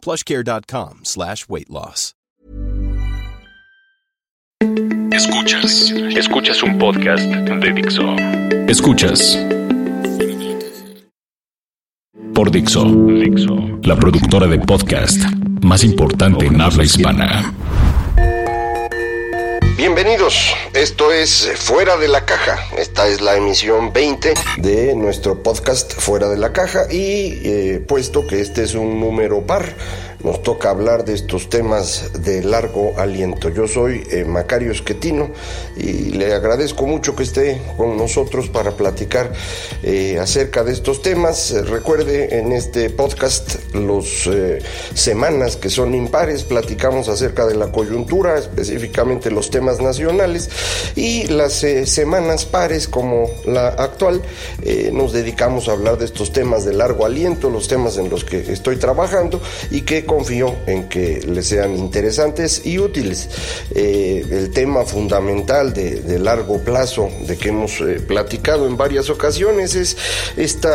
plushcare.com slash weight loss. Escuchas, escuchas un podcast de Dixo. Escuchas por Dixo, Dixo, la productora de podcast más importante en habla hispana. Bienvenidos, esto es Fuera de la Caja. Esta es la emisión 20 de nuestro podcast Fuera de la Caja y eh, puesto que este es un número par, nos toca hablar de estos temas de largo aliento. Yo soy eh, Macario Esquetino y le agradezco mucho que esté con nosotros para platicar eh, acerca de estos temas. recuerde, en este podcast, los semanas que son impares, platicamos acerca de la coyuntura, específicamente los temas nacionales y las eh, semanas pares como la actual eh, nos dedicamos a hablar de estos temas de largo aliento, los temas en los que estoy trabajando y que confío en que les sean interesantes y útiles. Eh, el tema fundamental de, largo plazo de que hemos platicado en varias ocasiones es este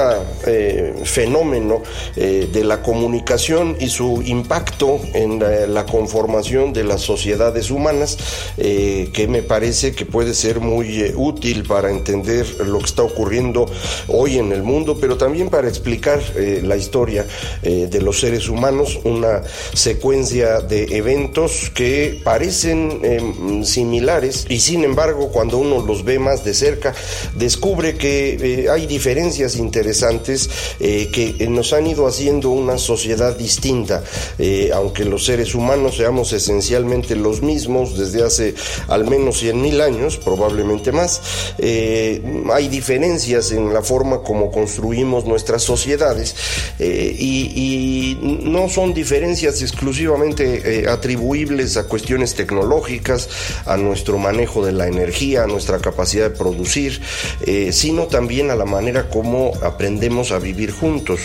fenómeno de la comunicación y su impacto en la, conformación de las sociedades humanas. Eh, que me parece que puede ser muy eh, útil para entender lo que está ocurriendo hoy en el mundo, pero también para explicar eh, la historia de los seres humanos, secuencia de eventos que parecen em, similares y sin embargo cuando uno los ve más de cerca descubre que hay diferencias interesantes que nos han ido haciendo una sociedad distinta, aunque los seres humanos seamos esencialmente los mismos desde hace al menos 100 mil años, probablemente más. Eh, hay diferencias en la forma como construimos nuestras sociedades eh, y, no son exclusivamente eh, atribuibles a cuestiones tecnológicas, a nuestro manejo de la energía, a nuestra capacidad de producir, sino también a la manera como aprendemos a vivir juntos.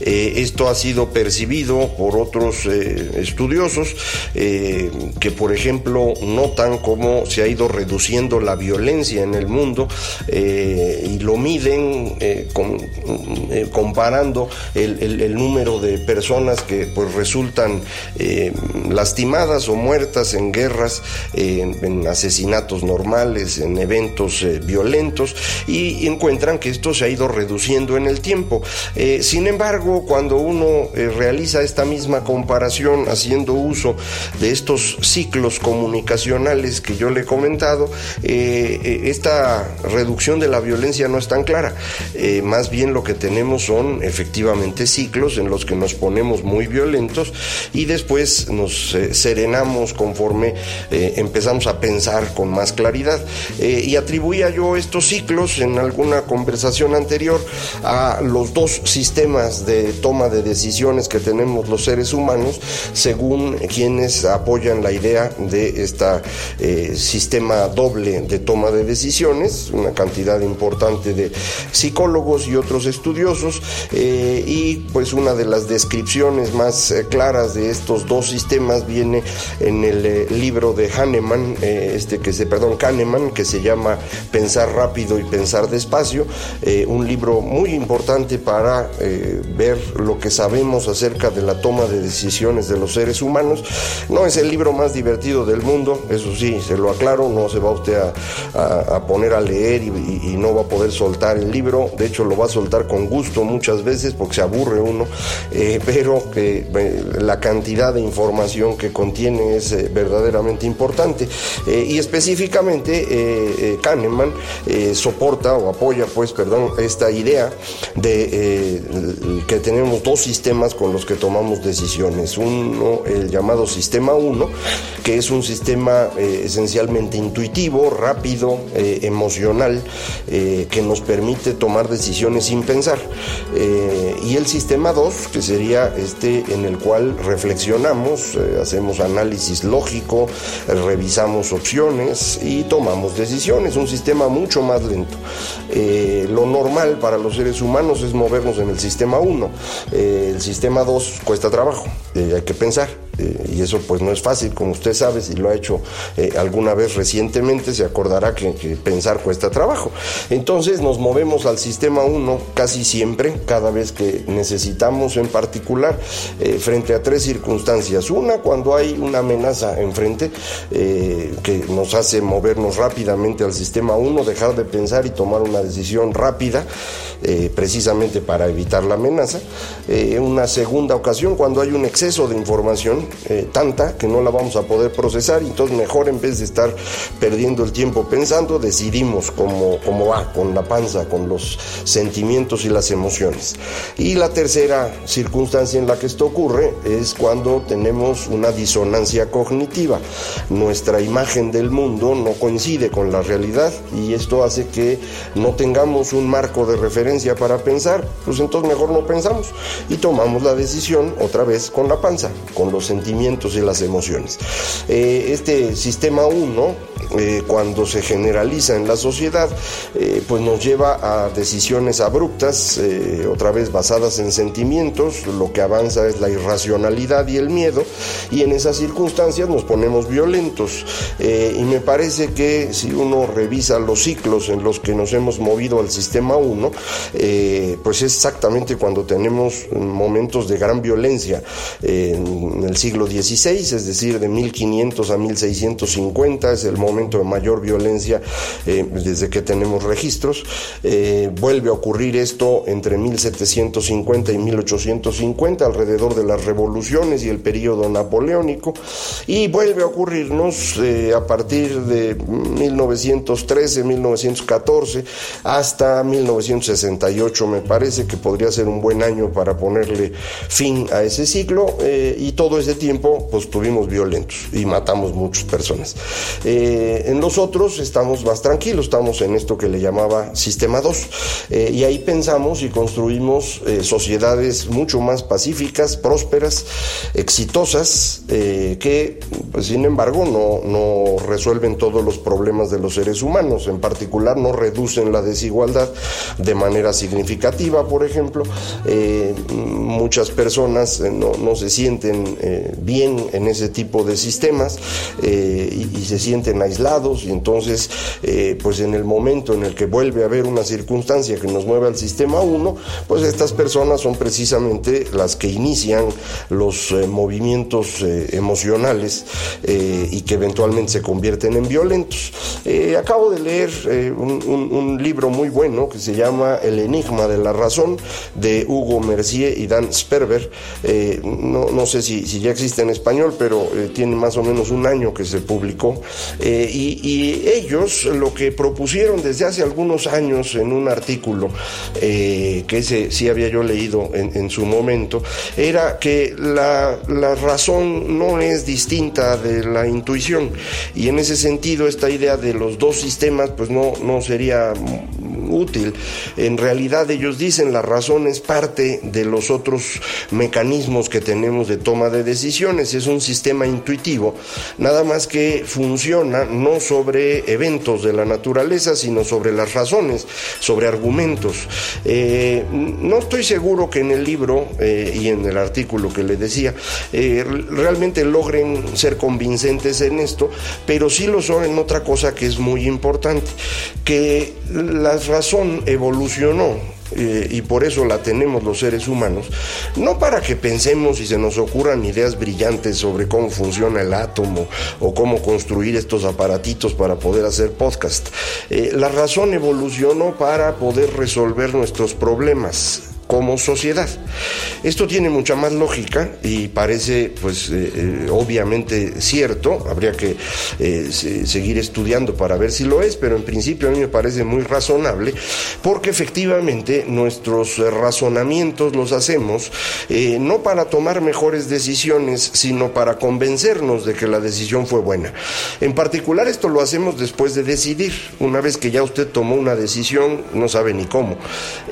esto ha sido percibido por otros estudiosos que, por ejemplo, notan cómo se ha ido reduciendo la violencia en el mundo eh, y lo miden eh, eh, comparando el, número de personas que pues resultan lastimadas o muertas en guerras, en asesinatos normales, en eventos violentos y encuentran que esto se ha ido reduciendo en el tiempo. sin embargo, cuando uno realiza esta misma comparación haciendo uso de estos ciclos comunicacionales que yo le he comentado, eh, eh, esta reducción de la violencia no es tan clara. Eh, más bien lo que tenemos son efectivamente ciclos en los que nos ponemos muy violentos y después nos serenamos conforme empezamos a pensar con más claridad. y atribuía yo estos ciclos en alguna conversación anterior a los dos sistemas de toma de decisiones que tenemos los seres humanos, según quienes apoyan la idea de esta sistema doble de toma de decisiones, una cantidad importante de psicólogos y otros estudiosos, eh, y pues una de las descripciones más eh, claras de estos dos sistemas viene en el eh, libro de Hahnemann, este que se, perdón, Kahneman, que se llama Pensar rápido y pensar despacio, un libro muy importante para ver lo que sabemos acerca de la toma de decisiones de los seres humanos. No es el libro más divertido del mundo, eso sí, se lo aclaro, no se va usted a, poner a leer y, no va a poder soltar el libro. De hecho, lo va a soltar con gusto muchas veces porque se aburre uno, eh, pero eh, la cantidad de información que contiene es eh, verdaderamente importante. y específicamente, Kahneman soporta o apoya, pues, perdón, esta idea de que tenemos dos sistemas con los que tomamos decisiones. Uno, el llamado sistema 1, que es un sistema esencialmente intuitivo, rápido, eh, emocional, eh, que nos permite tomar decisiones sin pensar. Eh, y el sistema 2, que sería este en el cual reflexionamos, eh, hacemos análisis lógico, revisamos opciones y tomamos decisiones, un sistema mucho más lento. Eh, lo normal para los seres humanos es movernos en el sistema 1, el sistema 2 cuesta trabajo, hay que pensar. Eh, y eso pues no es fácil, como usted sabe, si lo ha hecho eh, alguna vez recientemente, se acordará que, pensar cuesta trabajo. Entonces nos movemos al sistema 1 casi siempre, cada vez que necesitamos en particular, eh, frente a tres circunstancias. Una, cuando hay una amenaza enfrente que nos hace movernos rápidamente al sistema 1, dejar de pensar y tomar una decisión rápida, precisamente para evitar la amenaza. una segunda ocasión, cuando hay un exceso de información, eh, tanta que no la vamos a poder procesar y entonces mejor en vez de estar perdiendo el tiempo pensando, decidimos cómo, cómo va con la panza, con los sentimientos y las emociones. Y la tercera circunstancia en la que esto ocurre es cuando tenemos una disonancia cognitiva. Nuestra imagen del mundo no coincide con la realidad y esto hace que no tengamos un marco de referencia para pensar, pues entonces mejor no pensamos y tomamos la decisión otra vez con la panza, con los sentimientos y las emociones. Eh, este sistema 1, eh, cuando se generaliza en la sociedad, eh, pues nos lleva a decisiones abruptas, otra vez basadas en sentimientos, lo que avanza es la irracionalidad y el miedo, y en esas circunstancias nos ponemos violentos. y me parece que si uno revisa los ciclos en los que nos hemos movido al sistema 1, pues es exactamente cuando tenemos momentos de gran violencia en el siglo XVI, es decir, de 1500 a 1650, es el momento de mayor violencia eh, desde que tenemos registros. Eh, vuelve a ocurrir esto entre 1750 y 1850, alrededor de las revoluciones y el periodo napoleónico, y vuelve a ocurrirnos eh, a partir de 1913, 1914 hasta 1968, me parece que podría ser un buen año para ponerle fin a ese ciclo, y todo ese tiempo pues tuvimos violentos y matamos muchas personas. Eh, en los otros estamos más tranquilos, estamos en esto que le llamaba sistema 2 eh, y ahí pensamos y construimos eh, sociedades mucho más pacíficas, prósperas, exitosas, que pues, sin embargo no, no resuelven todos los problemas de los seres humanos, en particular no reducen la desigualdad de manera significativa, por ejemplo, muchas personas no, no se sienten bien en ese tipo de sistemas eh, y, se sienten aislados y entonces eh, pues en el momento en el que vuelve a haber una circunstancia que nos mueve al sistema 1 pues estas personas son precisamente las que inician los eh, movimientos emocionales y que eventualmente se convierten en violentos. Acabo de leer un, libro muy bueno que se llama El enigma de la razón de Hugo Mercier y Dan Sperber. No, no sé si, si ya existe en español, pero eh, tiene más o menos un año que se publicó. Eh, y, ellos lo que propusieron desde hace algunos años en un artículo eh, que ese sí había yo leído en, su momento, era que la, razón no es distinta de la intuición. Y en ese sentido, esta idea de los dos sistemas, pues no, no sería útil. En realidad ellos dicen la razón es parte de los otros mecanismos que tenemos de toma de decisiones, es un sistema intuitivo, nada más que funciona no sobre eventos de la naturaleza, sino sobre las razones, sobre argumentos. Eh, no estoy seguro que en el libro eh, y en el artículo que le decía eh, realmente logren ser convincentes en esto, pero sí lo son en otra cosa que es muy importante, que las razón evolucionó eh, y por eso la tenemos los seres humanos, no para que pensemos y se nos ocurran ideas brillantes sobre cómo funciona el átomo o cómo construir estos aparatitos para poder hacer podcast. Eh, la razón evolucionó para poder resolver nuestros problemas como sociedad. Esto tiene mucha más lógica y parece, pues, eh, eh, obviamente cierto. Habría que eh, seguir estudiando para ver si lo es, pero en principio a mí me parece muy razonable porque efectivamente nuestros razonamientos los hacemos no para tomar mejores decisiones, sino para convencernos de que la decisión fue buena. En particular esto lo hacemos después de decidir. Una vez que ya usted tomó una decisión, no sabe ni cómo,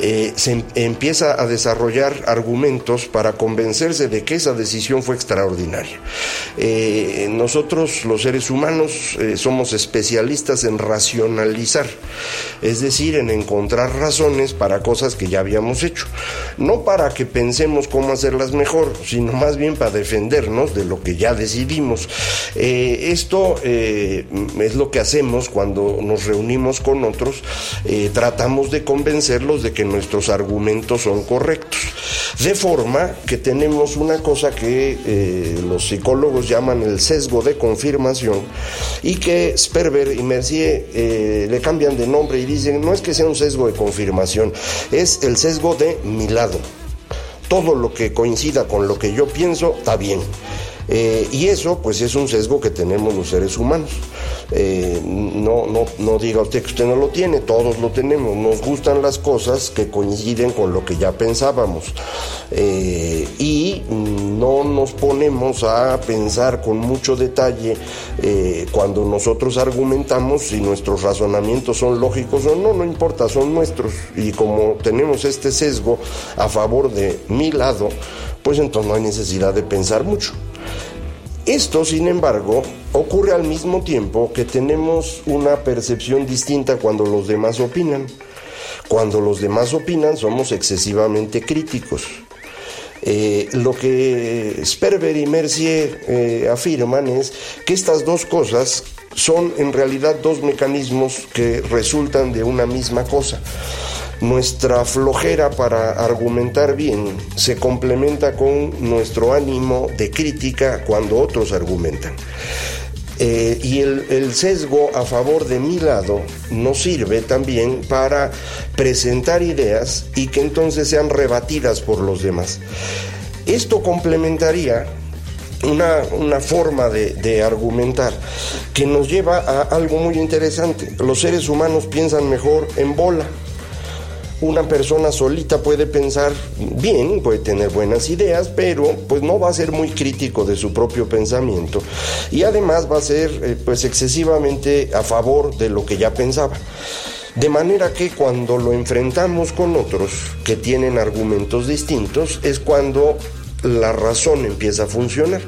se em, empieza a desarrollar argumentos para convencerse de que esa decisión fue extraordinaria. Eh, nosotros, los seres humanos, eh, somos especialistas en racionalizar, es decir, en encontrar razones para cosas que ya habíamos hecho. No para que pensemos cómo hacerlas mejor, sino más bien para defendernos de lo que ya decidimos. Eh, esto es lo que hacemos cuando nos reunimos con otros, tratamos de convencerlos de que nuestros argumentos correctos. De forma que tenemos una cosa que eh, los psicólogos llaman el sesgo de confirmación y que Sperber y Mercier eh, le cambian de nombre y dicen no es que sea un sesgo de confirmación, es el sesgo de mi lado. Todo lo que coincida con lo que yo pienso está bien. Eh, y eso, pues, es un sesgo que tenemos los seres humanos. Eh, no, no, no diga usted que usted no lo tiene, todos lo tenemos. Nos gustan las cosas que coinciden con lo que ya pensábamos. Eh, y no nos ponemos a pensar con mucho detalle cuando nosotros argumentamos si nuestros razonamientos son lógicos o no, no importa, son nuestros. Y como tenemos este sesgo a favor de mi lado, pues entonces no hay necesidad de pensar mucho. Esto, sin embargo, ocurre al mismo tiempo que tenemos una percepción distinta cuando los demás opinan. Cuando los demás opinan somos excesivamente críticos. Eh, lo que Sperber y Mercier eh, afirman es que estas dos cosas son en realidad dos mecanismos que resultan de una misma cosa. Nuestra flojera para argumentar bien se complementa con nuestro ánimo de crítica cuando otros argumentan. Eh, y el, el, sesgo a favor de mi lado nos sirve también para presentar ideas y que entonces sean rebatidas por los demás. Esto complementaría una, una, forma de, de, argumentar que nos lleva a algo muy interesante. Los seres humanos piensan mejor en bola una persona solita puede pensar bien, puede tener buenas ideas, pero pues no va a ser muy crítico de su propio pensamiento y además va a ser eh, pues excesivamente a favor de lo que ya pensaba. De manera que cuando lo enfrentamos con otros que tienen argumentos distintos es cuando la razón empieza a funcionar.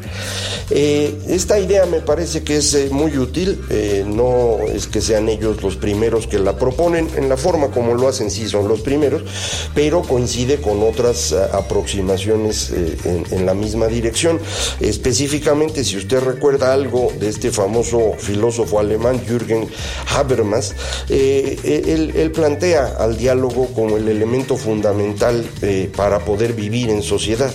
Eh, esta idea me parece que es eh, muy útil, eh, no es que sean ellos los primeros que la proponen, en la forma como lo hacen sí son los primeros, pero coincide con otras aproximaciones en, la misma dirección. Específicamente, si usted recuerda algo de este famoso filósofo alemán Jürgen Habermas, él, él, plantea al diálogo como el elemento fundamental para poder vivir en sociedad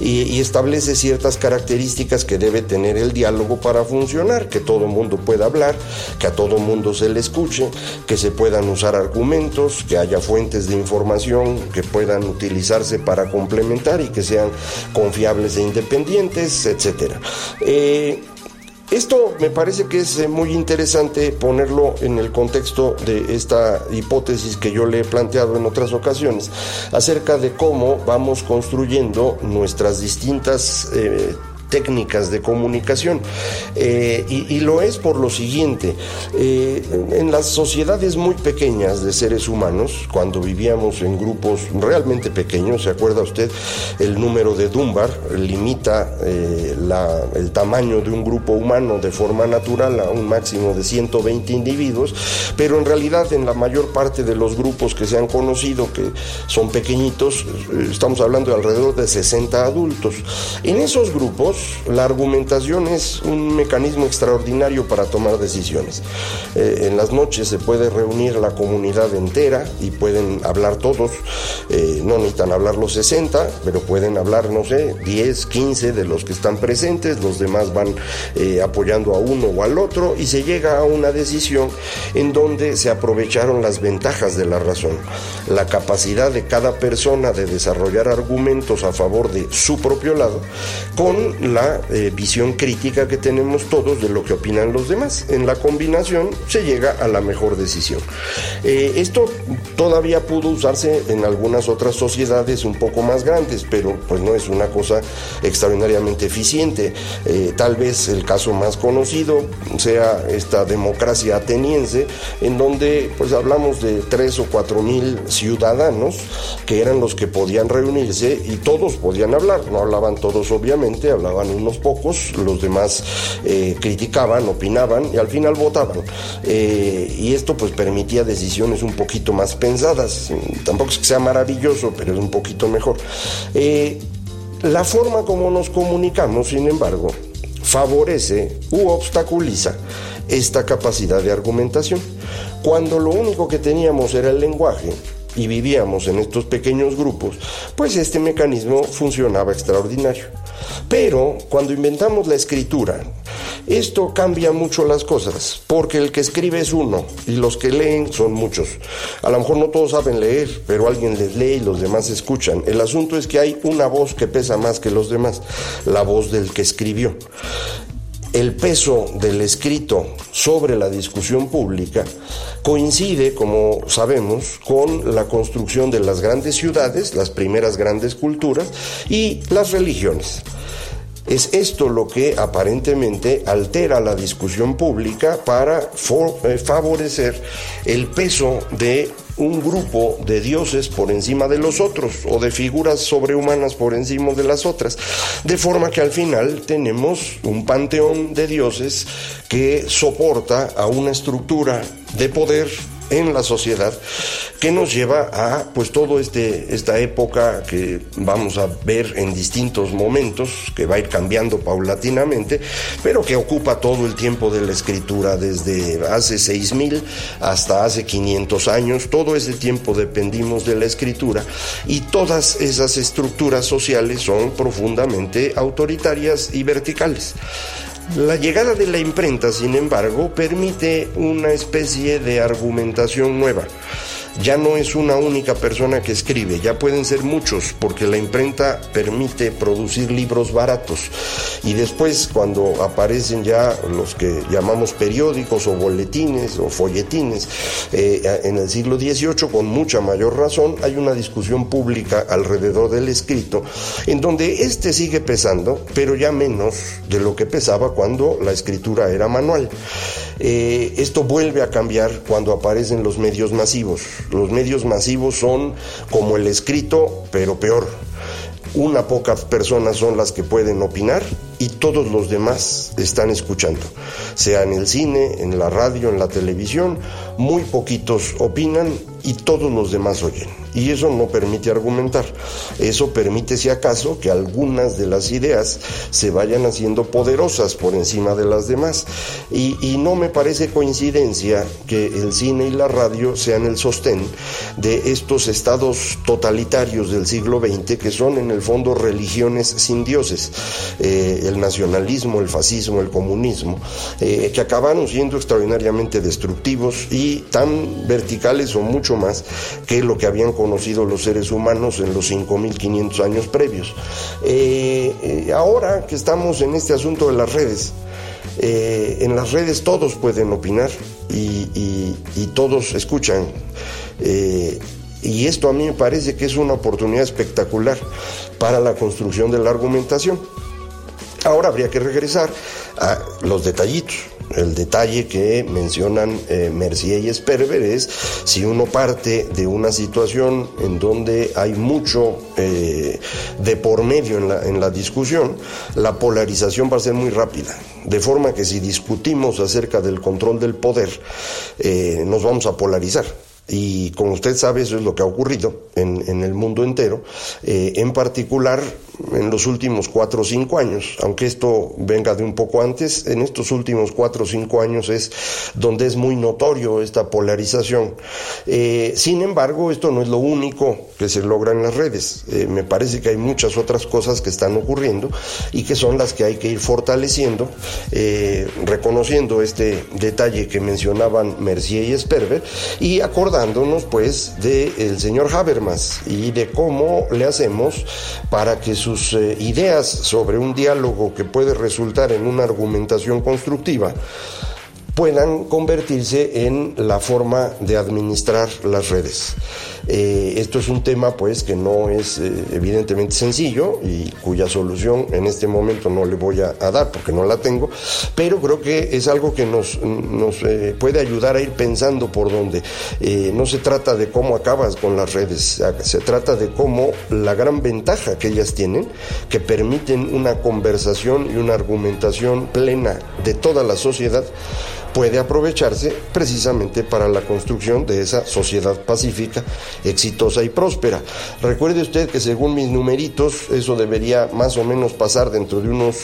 y, y establece ciertas características que debe tener el diálogo para funcionar, que todo mundo pueda hablar, que a todo mundo se le escuche, que se puedan usar argumentos, que haya fuentes de información que puedan utilizarse para complementar y que sean confiables e independientes, etc. Eh, esto me parece que es eh, muy interesante ponerlo en el contexto de esta hipótesis que yo le he planteado en otras ocasiones acerca de cómo vamos construyendo nuestras distintas eh, técnicas de comunicación. Eh, y, lo es por lo siguiente, eh, en las sociedades muy pequeñas de seres humanos, cuando vivíamos en grupos realmente pequeños, ¿se acuerda usted? El número de Dunbar limita eh, el tamaño de un grupo humano de forma natural a un máximo de 120 individuos, pero en realidad en la mayor parte de los grupos que se han conocido, que son pequeñitos, estamos hablando de alrededor de 60 adultos. En esos grupos, la argumentación es un mecanismo extraordinario para tomar decisiones. Eh, en las noches se puede reunir la comunidad entera y pueden hablar todos, eh, no necesitan hablar los 60, pero pueden hablar, no sé, 10, 15 de los que están presentes, los demás van eh, apoyando a uno o al otro y se llega a una decisión en donde se aprovecharon las ventajas de la razón, la capacidad de cada persona de desarrollar argumentos a favor de su propio lado con la eh, visión crítica que tenemos todos de lo que opinan los demás. En la combinación se llega a la mejor decisión. Eh, esto todavía pudo usarse en algunas otras sociedades un poco más grandes, pero pues no es una cosa extraordinariamente eficiente. Eh, tal vez el caso más conocido sea esta democracia ateniense, en donde pues hablamos de tres o cuatro mil ciudadanos que eran los que podían reunirse y todos podían hablar, no hablaban todos obviamente, hablaban unos pocos, los demás eh, criticaban, opinaban y al final votaban. Eh, y esto pues permitía decisiones un poquito más pensadas, tampoco es que sea maravilloso, pero es un poquito mejor. Eh, la forma como nos comunicamos, sin embargo, favorece u obstaculiza esta capacidad de argumentación. Cuando lo único que teníamos era el lenguaje, y vivíamos en estos pequeños grupos, pues este mecanismo funcionaba extraordinario. Pero cuando inventamos la escritura, esto cambia mucho las cosas, porque el que escribe es uno y los que leen son muchos. A lo mejor no todos saben leer, pero alguien les lee y los demás escuchan. El asunto es que hay una voz que pesa más que los demás, la voz del que escribió el peso del escrito sobre la discusión pública coincide, como sabemos, con la construcción de las grandes ciudades, las primeras grandes culturas y las religiones. Es esto lo que aparentemente altera la discusión pública para eh, favorecer el peso de un grupo de dioses por encima de los otros o de figuras sobrehumanas por encima de las otras. De forma que al final tenemos un panteón de dioses que soporta a una estructura de poder en la sociedad que nos lleva a pues todo este esta época que vamos a ver en distintos momentos que va a ir cambiando paulatinamente pero que ocupa todo el tiempo de la escritura desde hace 6000 hasta hace 500 años. Todo ese tiempo dependimos de la escritura y todas esas estructuras sociales son profundamente autoritarias y verticales la llegada de la imprenta, sin embargo, permite una especie de argumentación nueva ya no es una única persona que escribe, ya pueden ser muchos, porque la imprenta permite producir libros baratos. Y después, cuando aparecen ya los que llamamos periódicos o boletines o folletines, eh, en el siglo XVIII, con mucha mayor razón, hay una discusión pública alrededor del escrito, en donde este sigue pesando, pero ya menos de lo que pesaba cuando la escritura era manual. Eh, esto vuelve a cambiar cuando aparecen los medios masivos. Los medios masivos son como el escrito, pero peor. Una pocas personas son las que pueden opinar y todos los demás están escuchando, sea en el cine, en la radio, en la televisión, muy poquitos opinan y todos los demás oyen. Y eso no permite argumentar. Eso permite, si acaso, que algunas de las ideas se vayan haciendo poderosas por encima de las demás. Y, no me parece coincidencia que el cine y la radio sean el sostén de estos estados totalitarios del siglo XX, que son en el fondo religiones sin dioses. Eh, el nacionalismo, el fascismo, el comunismo, eh, que acabaron siendo extraordinariamente destructivos y tan verticales o mucho más que lo que habían conocido los seres humanos en los 5.500 años previos. Eh, ahora que estamos en este asunto de las redes, en las redes todos pueden opinar y, todos escuchan. y esto a mí me parece que es una oportunidad espectacular para la construcción de la argumentación. Ahora habría que regresar a los detallitos. El detalle que mencionan eh, Mercier y Sperber es si uno parte de una situación en donde hay mucho eh, de por medio en la, en la discusión, la polarización va a ser muy rápida. De forma que si discutimos acerca del control del poder, eh, nos vamos a polarizar. Y como usted sabe, eso es lo que ha ocurrido en, el mundo entero, eh, en particular en los últimos cuatro o cinco años, aunque esto venga de un poco antes, en estos últimos cuatro o cinco años es donde es muy notorio esta polarización. Eh, sin embargo, esto no es lo único que se logra en las redes. Eh, me parece que hay muchas otras cosas que están ocurriendo y que son las que hay que ir fortaleciendo, reconociendo este detalle que mencionaban Mercier y Sperber y acordando acordándonos pues del el señor Habermas y de cómo le hacemos para que sus eh, ideas sobre un diálogo que puede resultar en una argumentación constructiva puedan convertirse en la forma de administrar las redes. Eh, esto es un tema pues que no es eh, evidentemente sencillo y cuya solución en este momento no le voy a, dar porque no la tengo, pero creo que es algo que nos, eh, puede ayudar a ir pensando por dónde. no se trata de cómo acabas con las redes, se trata de cómo la gran ventaja que ellas tienen, que permiten una conversación y una argumentación plena de toda la sociedad, puede aprovecharse precisamente para la construcción de esa sociedad pacífica, exitosa y próspera. Recuerde usted que según mis numeritos, eso debería más o menos pasar dentro de unos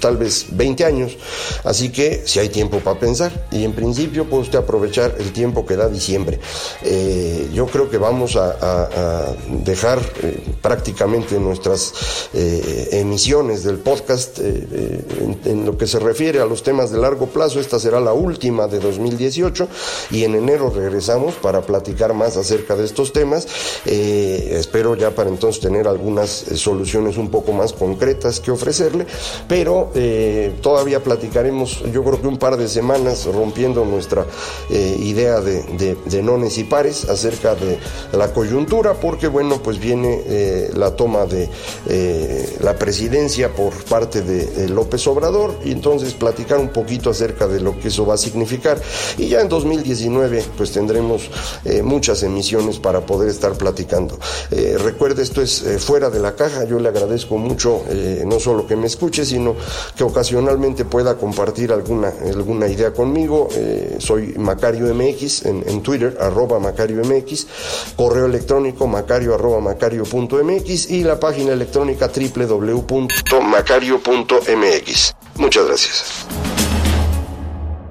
tal vez 20 años, así que si hay tiempo para pensar y en principio puede usted aprovechar el tiempo que da diciembre. Eh, yo creo que vamos a, dejar eh, prácticamente nuestras eh, emisiones del podcast en, en lo que se refiere a los temas de largo plazo, esta será la última de 2018 y en enero regresamos para platicar más acerca de estos temas. Eh, espero ya para entonces tener algunas eh, soluciones un poco más concretas que ofrecerle, pero eh, todavía platicaremos yo creo que un par de semanas rompiendo nuestra idea de, de, nones y pares acerca de la coyuntura, porque bueno, pues viene la toma de la presidencia por parte de López Obrador y entonces platicar un poquito acerca de lo que eso va a significar. Y ya en 2019 pues tendremos eh, muchas emisiones para poder estar platicando. Eh, recuerde, esto es eh, fuera de la caja, yo le agradezco mucho no solo que me escuche, sino que ocasionalmente pueda compartir alguna, alguna idea conmigo. soy Macario MX en, Twitter, arroba Macario MX, correo electrónico macario arroba macario.mx y la página electrónica www.macario.mx. Muchas gracias.